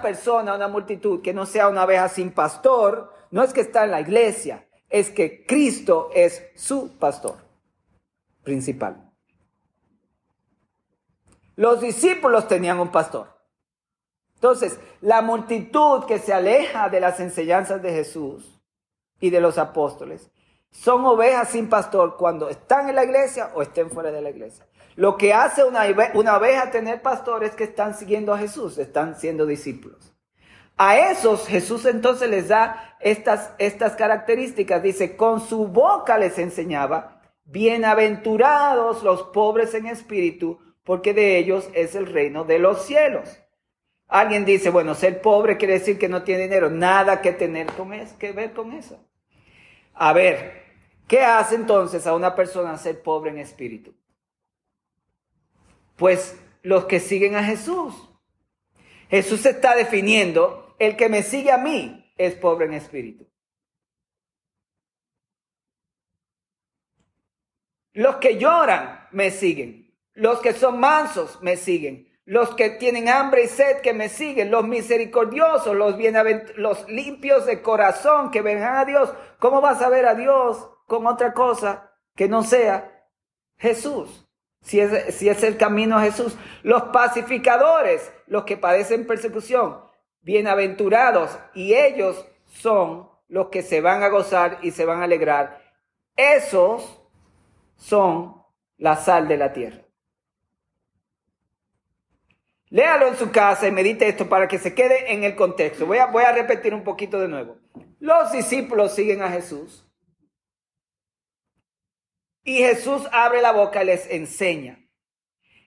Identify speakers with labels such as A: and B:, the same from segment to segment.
A: persona, una multitud que no sea una oveja sin pastor, no es que está en la iglesia, es que Cristo es su pastor principal. Los discípulos tenían un pastor. Entonces, la multitud que se aleja de las enseñanzas de Jesús y de los apóstoles son ovejas sin pastor cuando están en la iglesia o estén fuera de la iglesia. Lo que hace una, una oveja tener pastor es que están siguiendo a Jesús, están siendo discípulos. A esos Jesús entonces les da estas, estas características. Dice, con su boca les enseñaba, bienaventurados los pobres en espíritu, porque de ellos es el reino de los cielos. Alguien dice, bueno, ser pobre quiere decir que no tiene dinero. Nada que tener con eso, que ver con eso. A ver, ¿qué hace entonces a una persona ser pobre en espíritu? Pues los que siguen a Jesús. Jesús está definiendo, el que me sigue a mí es pobre en espíritu. Los que lloran me siguen. Los que son mansos me siguen. Los que tienen hambre y sed que me siguen. Los misericordiosos, los, los limpios de corazón que ven a Dios. ¿Cómo vas a ver a Dios con otra cosa que no sea Jesús? Si es, si es el camino a Jesús. Los pacificadores, los que padecen persecución. Bienaventurados. Y ellos son los que se van a gozar y se van a alegrar. Esos son la sal de la tierra. Léalo en su casa y medite esto para que se quede en el contexto. Voy a, voy a repetir un poquito de nuevo. Los discípulos siguen a Jesús. Y Jesús abre la boca y les enseña.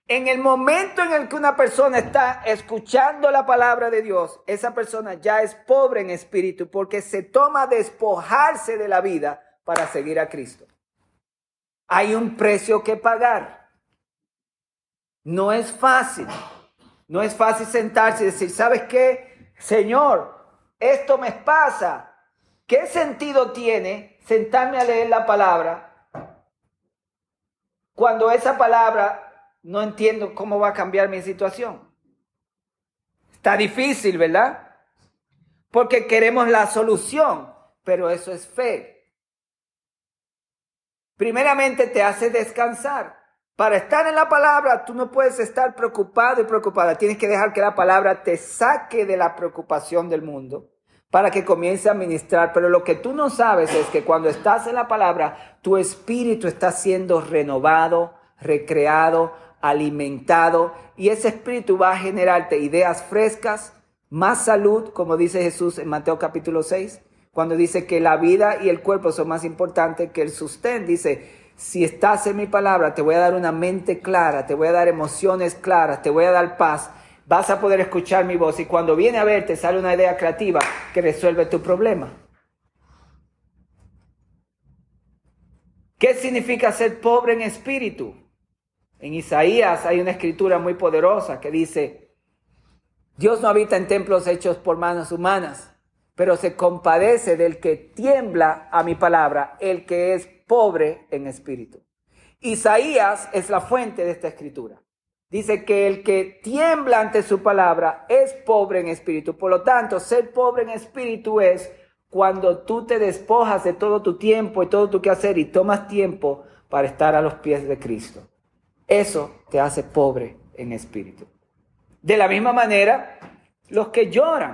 A: En el momento en el que una persona está escuchando la palabra de Dios, esa persona ya es pobre en espíritu porque se toma despojarse de la vida para seguir a Cristo. Hay un precio que pagar. No es fácil. No es fácil sentarse y decir, ¿sabes qué? Señor, esto me pasa. ¿Qué sentido tiene sentarme a leer la palabra cuando esa palabra no entiendo cómo va a cambiar mi situación? Está difícil, ¿verdad? Porque queremos la solución, pero eso es fe. Primeramente te hace descansar. Para estar en la palabra, tú no puedes estar preocupado y preocupada. Tienes que dejar que la palabra te saque de la preocupación del mundo para que comience a ministrar. Pero lo que tú no sabes es que cuando estás en la palabra, tu espíritu está siendo renovado, recreado, alimentado. Y ese espíritu va a generarte ideas frescas, más salud, como dice Jesús en Mateo capítulo 6, cuando dice que la vida y el cuerpo son más importantes que el sustento. Dice, si estás en mi palabra, te voy a dar una mente clara, te voy a dar emociones claras, te voy a dar paz. Vas a poder escuchar mi voz y cuando viene a verte sale una idea creativa que resuelve tu problema. ¿Qué significa ser pobre en espíritu? En Isaías hay una escritura muy poderosa que dice, Dios no habita en templos hechos por manos humanas, pero se compadece del que tiembla a mi palabra, el que es pobre en espíritu. Isaías es la fuente de esta escritura. Dice que el que tiembla ante su palabra es pobre en espíritu. Por lo tanto, ser pobre en espíritu es cuando tú te despojas de todo tu tiempo y todo tu quehacer y tomas tiempo para estar a los pies de Cristo. Eso te hace pobre en espíritu. De la misma manera, los que lloran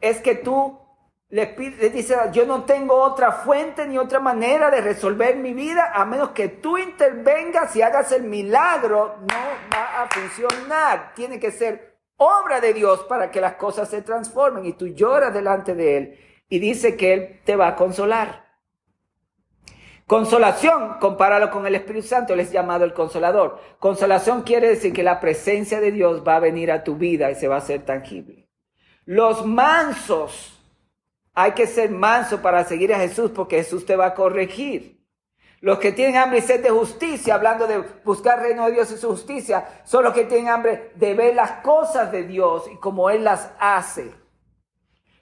A: es que tú le, pide, dice, yo no tengo otra fuente ni otra manera de resolver mi vida a menos que tú intervengas y hagas el milagro, no va a funcionar. Tiene que ser obra de Dios para que las cosas se transformen y tú lloras delante de Él y dice que Él te va a consolar. Consolación, compáralo con el Espíritu Santo, Él es llamado el consolador. Consolación quiere decir que la presencia de Dios va a venir a tu vida y se va a hacer tangible. Los mansos, hay que ser manso para seguir a Jesús porque Jesús te va a corregir. Los que tienen hambre y sed de justicia, hablando de buscar el reino de Dios y su justicia, son los que tienen hambre de ver las cosas de Dios y como Él las hace.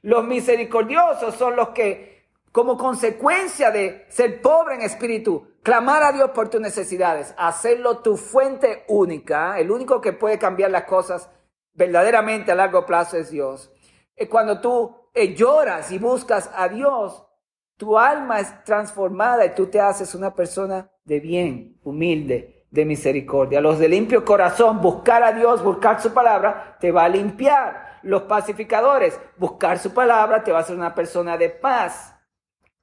A: Los misericordiosos son los que, como consecuencia de ser pobre en espíritu, clamar a Dios por tus necesidades, hacerlo tu fuente única, el único que puede cambiar las cosas verdaderamente a largo plazo es Dios. Cuando tú lloras y buscas a Dios, tu alma es transformada y tú te haces una persona de bien, humilde, de misericordia. Los de limpio corazón, buscar a Dios, buscar su palabra, te va a limpiar. Los pacificadores, buscar su palabra, te va a hacer una persona de paz.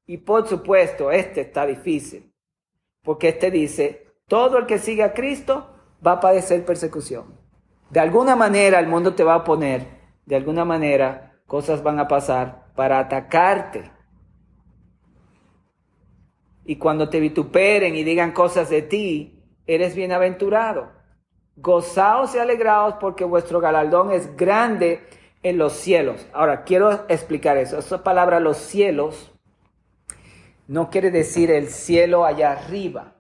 A: Y por supuesto, este está difícil, porque este dice, todo el que sigue a Cristo va a padecer persecución. De alguna manera el mundo te va a poner, de alguna manera cosas van a pasar para atacarte. Y cuando te vituperen y digan cosas de ti, eres bienaventurado. Gozaos y alegraos porque vuestro galardón es grande en los cielos. Ahora, quiero explicar eso. Esa palabra los cielos no quiere decir el cielo allá arriba.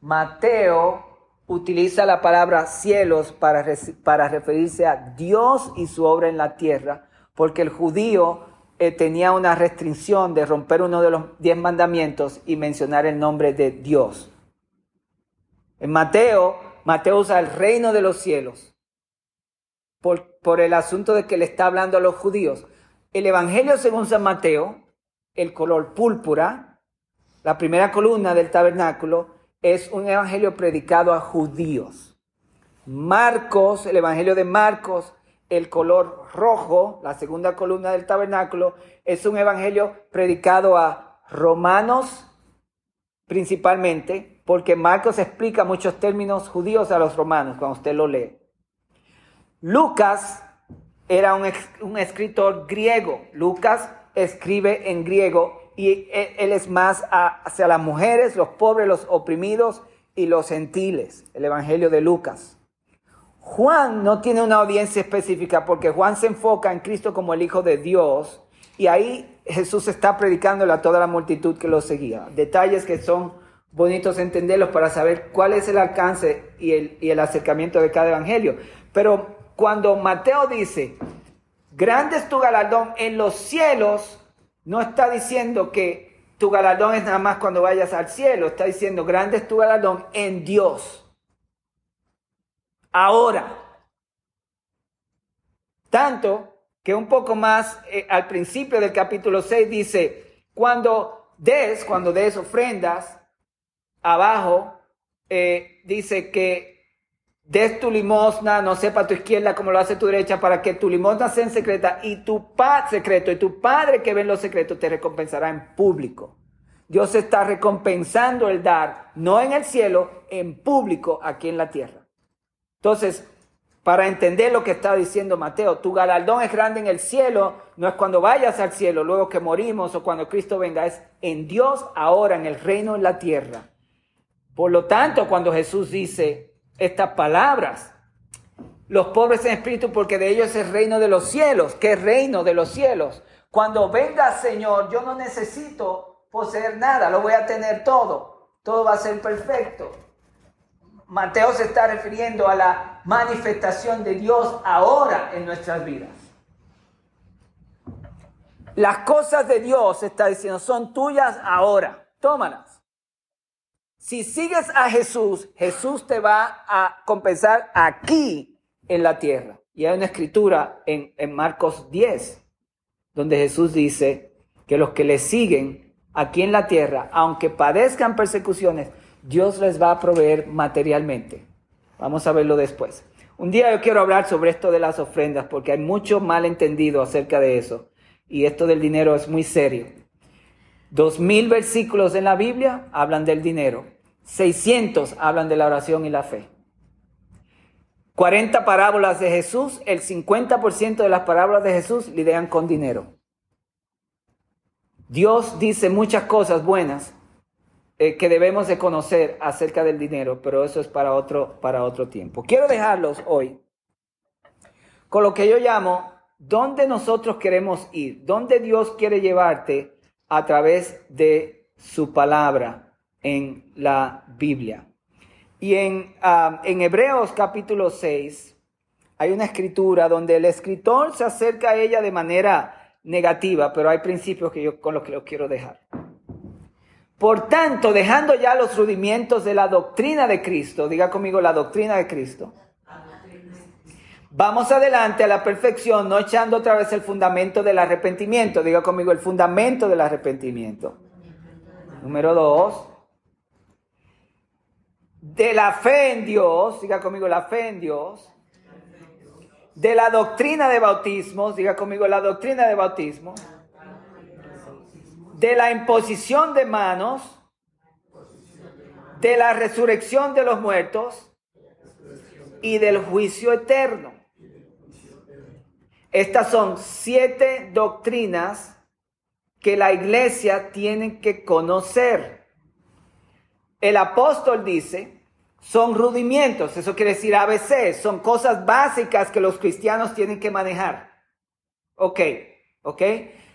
A: Mateo utiliza la palabra cielos para, para referirse a Dios y su obra en la tierra, porque el judío eh, tenía una restricción de romper uno de los diez mandamientos y mencionar el nombre de Dios. En Mateo, Mateo usa el reino de los cielos por, por el asunto de que le está hablando a los judíos. El Evangelio según San Mateo, el color púrpura, la primera columna del tabernáculo, es un evangelio predicado a judíos. Marcos, el evangelio de Marcos, el color rojo, la segunda columna del tabernáculo, es un evangelio predicado a romanos principalmente, porque Marcos explica muchos términos judíos a los romanos cuando usted lo lee. Lucas era un, escritor griego. Lucas escribe en griego y él es más hacia las mujeres, los pobres, los oprimidos y los gentiles, el Evangelio de Lucas. Juan no tiene una audiencia específica porque Juan se enfoca en Cristo como el Hijo de Dios y ahí Jesús está predicándole a toda la multitud que lo seguía. Detalles que son bonitos entenderlos para saber cuál es el alcance y el, y el acercamiento de cada evangelio. Pero cuando Mateo dice, grande es tu galardón en los cielos, no está diciendo que tu galardón es nada más cuando vayas al cielo, está diciendo grande es tu galardón en Dios. Ahora. Tanto que un poco más eh, al principio del capítulo 6 dice, cuando des, cuando des ofrendas, abajo eh, dice que des tu limosna, no sepa tu izquierda como lo hace tu derecha, para que tu limosna sea en secreta y tu padre secreto y tu padre que ve en los secretos te recompensará en público. Dios está recompensando el dar, no en el cielo, en público aquí en la tierra. Entonces, para entender lo que está diciendo Mateo, tu galardón es grande en el cielo, no es cuando vayas al cielo, luego que morimos o cuando Cristo venga, es en Dios ahora, en el reino en la tierra. Por lo tanto, cuando Jesús dice, estas palabras. Los pobres en espíritu, porque de ellos es el reino de los cielos. ¿Qué reino de los cielos? Cuando venga Señor, yo no necesito poseer nada, lo voy a tener todo. Todo va a ser perfecto. Mateo se está refiriendo a la manifestación de Dios ahora en nuestras vidas. Las cosas de Dios, está diciendo, son tuyas ahora. Tómalas. Si sigues a Jesús, Jesús te va a compensar aquí en la tierra. Y hay una escritura en, Marcos 10, donde Jesús dice que los que le siguen aquí en la tierra, aunque padezcan persecuciones, Dios les va a proveer materialmente. Vamos a verlo después. Un día yo quiero hablar sobre esto de las ofrendas, porque hay mucho malentendido acerca de eso. Y esto del dinero es muy serio. Dos mil versículos en la Biblia hablan del dinero. 600 hablan de la oración y la fe. 40 parábolas de Jesús, el 50% de las parábolas de Jesús lidian con dinero. Dios dice muchas cosas buenas eh, que debemos de conocer acerca del dinero, pero eso es para otro, para otro tiempo. Quiero dejarlos hoy con lo que yo llamo, ¿dónde nosotros queremos ir? ¿Dónde Dios quiere llevarte a través de su palabra? en la Biblia. Y en, ah, en Hebreos capítulo 6 hay una escritura donde el escritor se acerca a ella de manera negativa, pero hay principios que yo con los que lo quiero dejar. Por tanto, dejando ya los rudimientos de la doctrina de Cristo, diga conmigo la doctrina de Cristo, Vamos adelante a la perfección, no echando otra vez el fundamento del arrepentimiento. Diga conmigo el fundamento del arrepentimiento. Número dos. De la fe en Dios, diga conmigo la fe en Dios. De la doctrina de bautismos, diga conmigo la doctrina de bautismo. De la imposición de manos. De la resurrección de los muertos. Y del juicio eterno. Estas son siete doctrinas que la iglesia tiene que conocer. El apóstol dice, son rudimientos, eso quiere decir ABC, son cosas básicas que los cristianos tienen que manejar. Ok, ok.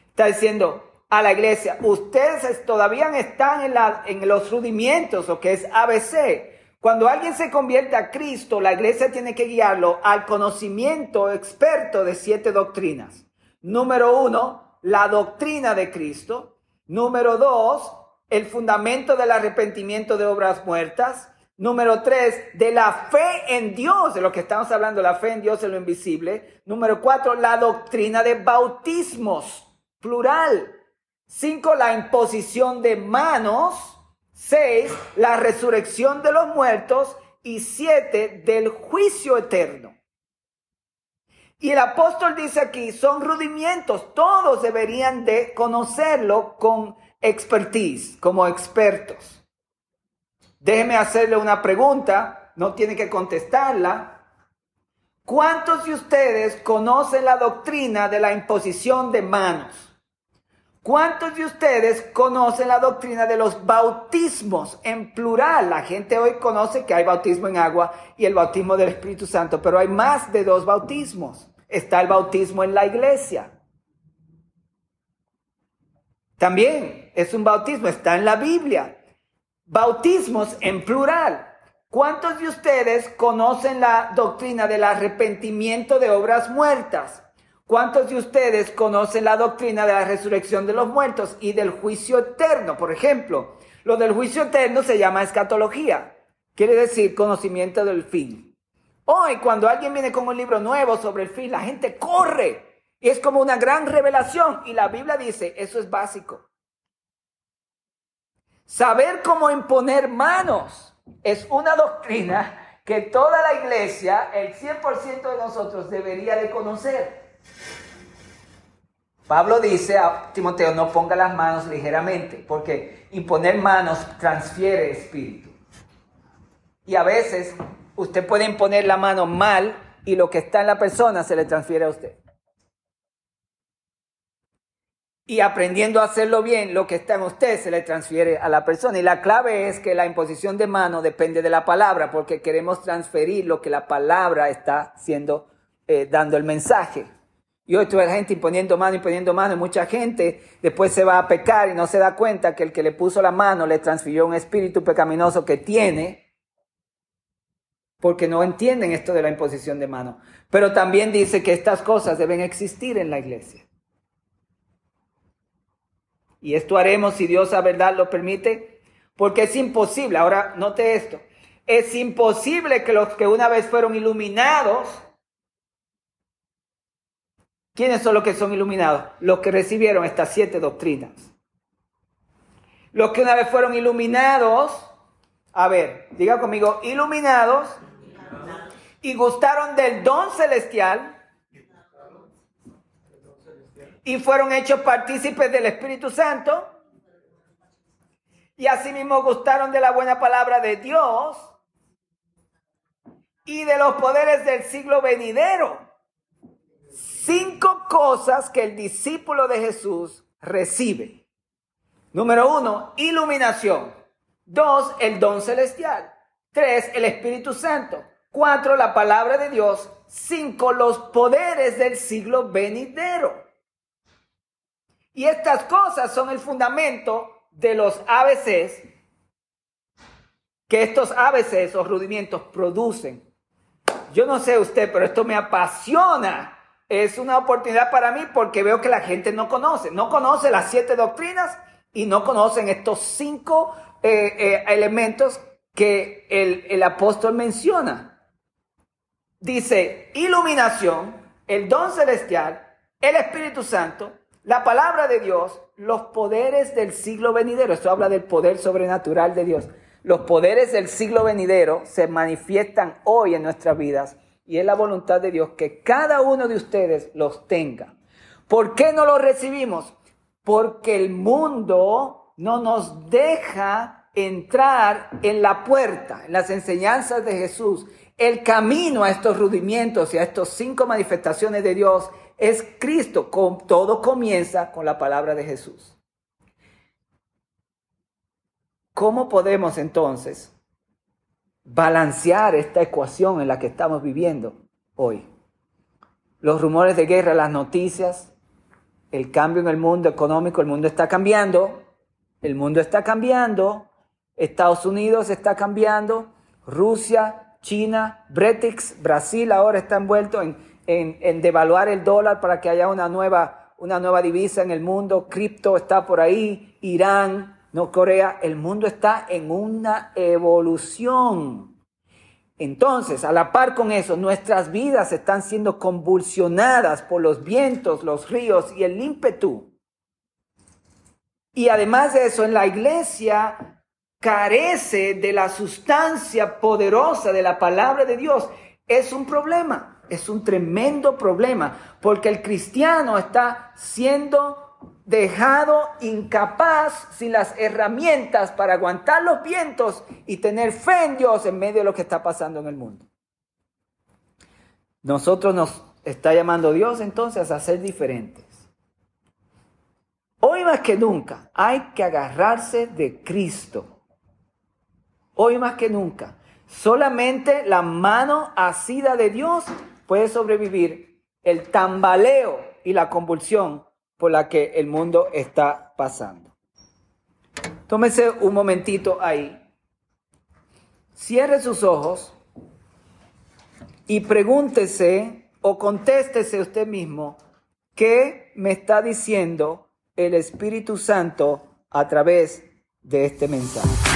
A: Está diciendo a la iglesia, ustedes todavía están en, los rudimientos, o que es ABC. Cuando alguien se convierte a Cristo, la iglesia tiene que guiarlo al conocimiento experto de siete doctrinas. Número uno, la doctrina de Cristo. Número dos, el fundamento del arrepentimiento de obras muertas. Número tres, de la fe en Dios, de lo que estamos hablando, la fe en Dios en lo invisible. Número cuatro, la doctrina de bautismos, plural. Cinco, la imposición de manos. Seis, la resurrección de los muertos. Y siete, del juicio eterno. Y el apóstol dice aquí, son rudimientos, todos deberían de conocerlo con expertise, como expertos. Déjeme hacerle una pregunta, no tiene que contestarla. ¿Cuántos de ustedes conocen la doctrina de la imposición de manos? ¿Cuántos de ustedes conocen la doctrina de los bautismos en plural? La gente hoy conoce que hay bautismo en agua y el bautismo del Espíritu Santo, pero hay más de dos bautismos. Está el bautismo en la iglesia. También es un bautismo, está en la Biblia. Bautismos en plural. ¿Cuántos de ustedes conocen la doctrina del arrepentimiento de obras muertas? ¿Cuántos de ustedes conocen la doctrina de la resurrección de los muertos y del juicio eterno? Por ejemplo, lo del juicio eterno se llama escatología. Quiere decir conocimiento del fin. Hoy, cuando alguien viene con un libro nuevo sobre el fin, la gente corre. Y es como una gran revelación. Y la Biblia dice, eso es básico. Saber cómo imponer manos es una doctrina que toda la iglesia, el 100% de nosotros, debería de conocer. Pablo dice a Timoteo, no ponga las manos ligeramente, porque imponer manos transfiere espíritu. Y a veces usted puede imponer la mano mal y lo que está en la persona se le transfiere a usted. Y aprendiendo a hacerlo bien, lo que está en usted se le transfiere a la persona. Y la clave es que la imposición de mano depende de la palabra, porque queremos transferir lo que la palabra está siendo, eh, dando el mensaje. Y hoy la gente imponiendo mano, imponiendo mano, y mucha gente después se va a pecar y no se da cuenta que el que le puso la mano le transfirió un espíritu pecaminoso que tiene, porque no entienden esto de la imposición de mano. Pero también dice que estas cosas deben existir en la iglesia. Y esto haremos si Dios a verdad lo permite, porque es imposible, ahora note esto, es imposible que los que una vez fueron iluminados, ¿Quiénes son los que son iluminados? Los que recibieron estas siete doctrinas. Los que una vez fueron iluminados, a ver, diga conmigo, iluminados y gustaron del don celestial y fueron hechos partícipes del Espíritu Santo y asimismo gustaron de la buena palabra de Dios y de los poderes del siglo venidero cinco cosas que el discípulo de Jesús recibe. Número uno, iluminación. Dos, el don celestial. Tres, el Espíritu Santo. Cuatro, la palabra de Dios. Cinco, los poderes del siglo venidero. Y estas cosas son el fundamento de los ABCs que estos ABCs o rudimientos producen. Yo no sé usted, pero esto me apasiona es una oportunidad para mí porque veo que la gente no conoce, no conoce las siete doctrinas y no conocen estos cinco eh, eh, elementos que el, el apóstol menciona. dice iluminación, el don celestial, el Espíritu Santo, la palabra de Dios, los poderes del siglo venidero. Esto habla del poder sobrenatural de Dios. Los poderes del siglo venidero se manifiestan hoy en nuestras vidas y es la voluntad de Dios que cada uno de ustedes los tenga. ¿Por qué no los recibimos? Porque el mundo no nos deja entrar en la puerta, en las enseñanzas de Jesús. El camino a estos rudimientos y a estas cinco manifestaciones de Dios es Cristo. Todo comienza con la palabra de Jesús. ¿Cómo podemos entonces balancear esta ecuación en la que estamos viviendo hoy? Los rumores de guerra, las noticias, el cambio en el mundo económico, el mundo está cambiando, el mundo está cambiando, Estados Unidos está cambiando, Rusia, China, Bretix, Brasil ahora está envuelto en, en, devaluar el dólar para que haya una nueva, una nueva divisa en el mundo, cripto está por ahí, Irán, no Corea, el mundo está en una evolución. Entonces, a la par con eso, nuestras vidas están siendo convulsionadas por los vientos, los ríos y el ímpetu. Y además de eso, en la iglesia carece de la sustancia poderosa de la palabra de Dios. Es un problema, es un tremendo problema, porque el cristiano está siendo dejado incapaz, sin las herramientas para aguantar los vientos y tener fe en Dios en medio de lo que está pasando en el mundo. Nosotros nos está llamando Dios entonces a ser diferentes. Hoy más que nunca hay que agarrarse de Cristo. Hoy más que nunca. Solamente la mano asida de Dios puede sobrevivir el tambaleo y la convulsión por la que el mundo está pasando. Tómese un momentito ahí. Cierre sus ojos y pregúntese o contéstese usted mismo qué me está diciendo el Espíritu Santo a través de este mensaje.